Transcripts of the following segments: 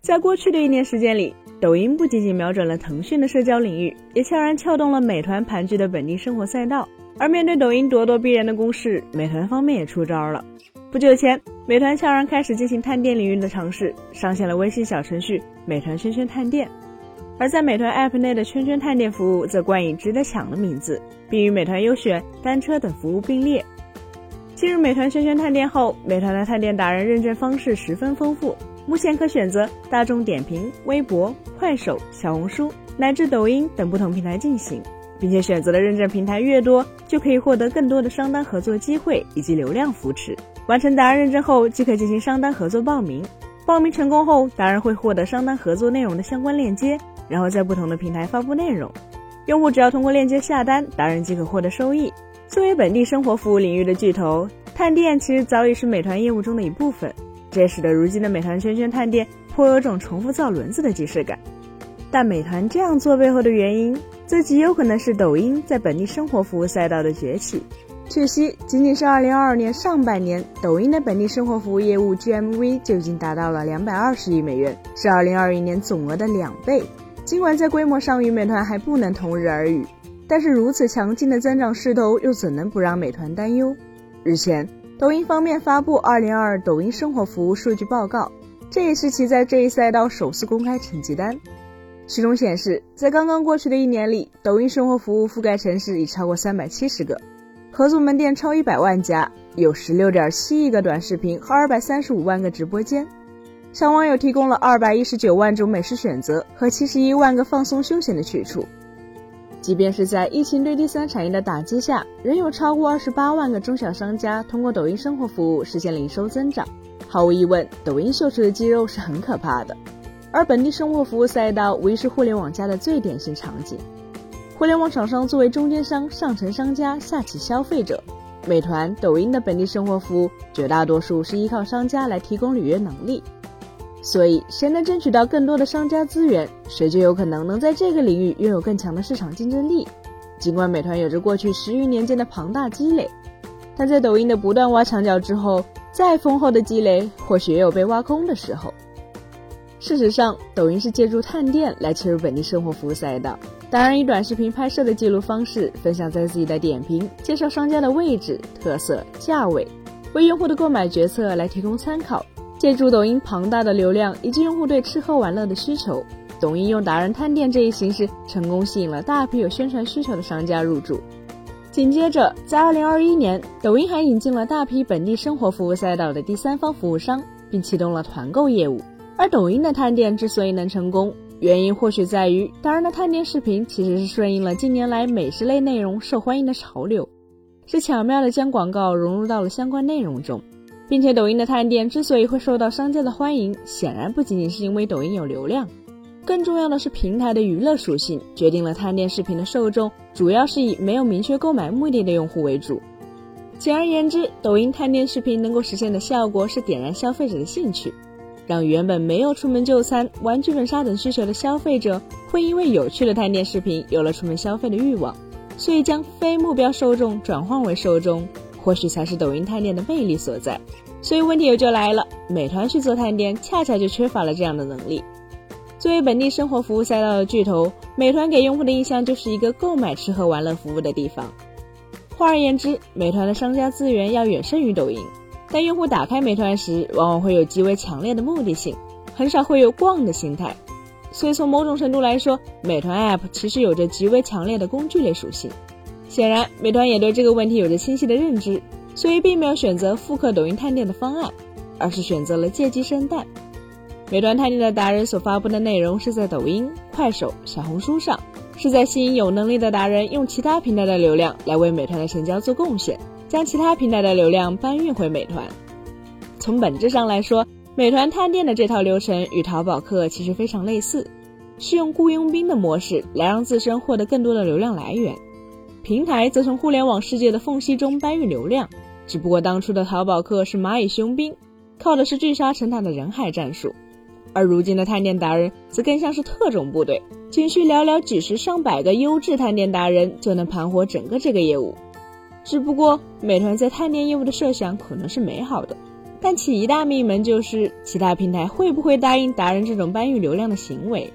在过去的一年时间里，抖音不仅仅瞄准了腾讯的社交领域，也悄然撬动了美团盘踞的本地生活赛道。而面对抖音咄咄逼人的攻势，美团方面也出招了。不久前，美团悄然开始进行探店领域的尝试，上线了微信小程序“美团圈圈探店”。而在美团 App 内的圈圈探店服务，则冠以“值得抢”的名字，并与美团优选、单车等服务并列。进入美团圈圈探店后，美团的探店达人认证方式十分丰富，目前可选择大众点评、微博、快手、小红书乃至抖音等不同平台进行。并且选择的认证平台越多，就可以获得更多的商单合作机会以及流量扶持。完成达人认证后，即可进行商单合作报名。报名成功后，达人会获得商单合作内容的相关链接，然后在不同的平台发布内容。用户只要通过链接下单，达人即可获得收益。作为本地生活服务领域的巨头，探店其实早已是美团业务中的一部分，这使得如今的美团圈圈探店颇有种重复造轮子的即视感。但美团这样做背后的原因？则极有可能是抖音在本地生活服务赛道的崛起。据悉，仅仅是2022年上半年，抖音的本地生活服务业务 GMV 就已经达到了220亿美元，是2021年总额的两倍。尽管在规模上与美团还不能同日而语，但是如此强劲的增长势头又怎能不让美团担忧？日前，抖音方面发布2022抖音生活服务数据报告，这也是其在这一赛道首次公开成绩单。其中显示，在刚刚过去的一年里，抖音生活服务覆盖城市已超过三百七十个，合作门店超一百万家，有十六点七亿个短视频和二百三十五万个直播间，向网友提供了二百一十九万种美食选择和七十一万个放松休闲的去处。即便是在疫情对第三产业的打击下，仍有超过二十八万个中小商家通过抖音生活服务实现零售增长。毫无疑问，抖音秀出的肌肉是很可怕的。而本地生活服务赛道无疑是互联网加的最典型场景。互联网厂商作为中间商、上层商家、下启消费者，美团、抖音的本地生活服务绝大多数是依靠商家来提供履约能力。所以，谁能争取到更多的商家资源，谁就有可能能在这个领域拥有更强的市场竞争力。尽管美团有着过去十余年间的庞大积累，但在抖音的不断挖墙脚之后，再丰厚的积累或许也有被挖空的时候。事实上，抖音是借助探店来切入本地生活服务赛道。当然以短视频拍摄的记录方式，分享在自己的点评，介绍商家的位置、特色、价位，为用户的购买决策来提供参考。借助抖音庞大的流量以及用户对吃喝玩乐的需求，抖音用达人探店这一形式，成功吸引了大批有宣传需求的商家入驻。紧接着，在2021年，抖音还引进了大批本地生活服务赛道的第三方服务商，并启动了团购业务。而抖音的探店之所以能成功，原因或许在于达人的探店视频其实是顺应了近年来美食类内容受欢迎的潮流，是巧妙的将广告融入到了相关内容中，并且抖音的探店之所以会受到商家的欢迎，显然不仅仅是因为抖音有流量，更重要的是平台的娱乐属性决定了探店视频的受众主要是以没有明确购买目的的用户为主。简而言之，抖音探店视频能够实现的效果是点燃消费者的兴趣。让原本没有出门就餐、玩剧本杀等需求的消费者，会因为有趣的探店视频有了出门消费的欲望，所以将非目标受众转换为受众，或许才是抖音探店的魅力所在。所以问题也就来了，美团去做探店，恰恰就缺乏了这样的能力。作为本地生活服务赛道的巨头，美团给用户的印象就是一个购买吃喝玩乐服务的地方。换而言之，美团的商家资源要远胜于抖音。但用户打开美团时，往往会有极为强烈的目的性，很少会有逛的心态。所以从某种程度来说，美团 App 其实有着极为强烈的工具类属性。显然，美团也对这个问题有着清晰的认知，所以并没有选择复刻抖音探店的方案，而是选择了借鸡生蛋。美团探店的达人所发布的内容是在抖音、快手、小红书上，是在吸引有能力的达人用其他平台的流量来为美团的成交做贡献。将其他平台的流量搬运回美团。从本质上来说，美团探店的这套流程与淘宝客其实非常类似，是用雇佣兵的模式来让自身获得更多的流量来源，平台则从互联网世界的缝隙中搬运流量。只不过当初的淘宝客是蚂蚁雄兵，靠的是聚沙成塔的人海战术，而如今的探店达人则更像是特种部队，仅需寥寥几十上百个优质探店达人就能盘活整个这个业务。只不过，美团在探店业务的设想可能是美好的，但其一大秘门就是其他平台会不会答应达人这种搬运流量的行为。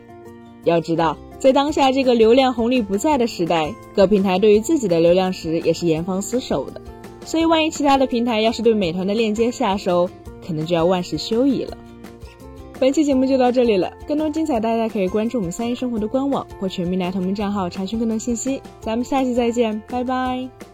要知道，在当下这个流量红利不在的时代，各平台对于自己的流量时也是严防死守的。所以，万一其他的平台要是对美团的链接下手，可能就要万事休矣了。本期节目就到这里了，更多精彩大家可以关注我们三一生活的官网或全民来同名账号查询更多信息。咱们下期再见，拜拜。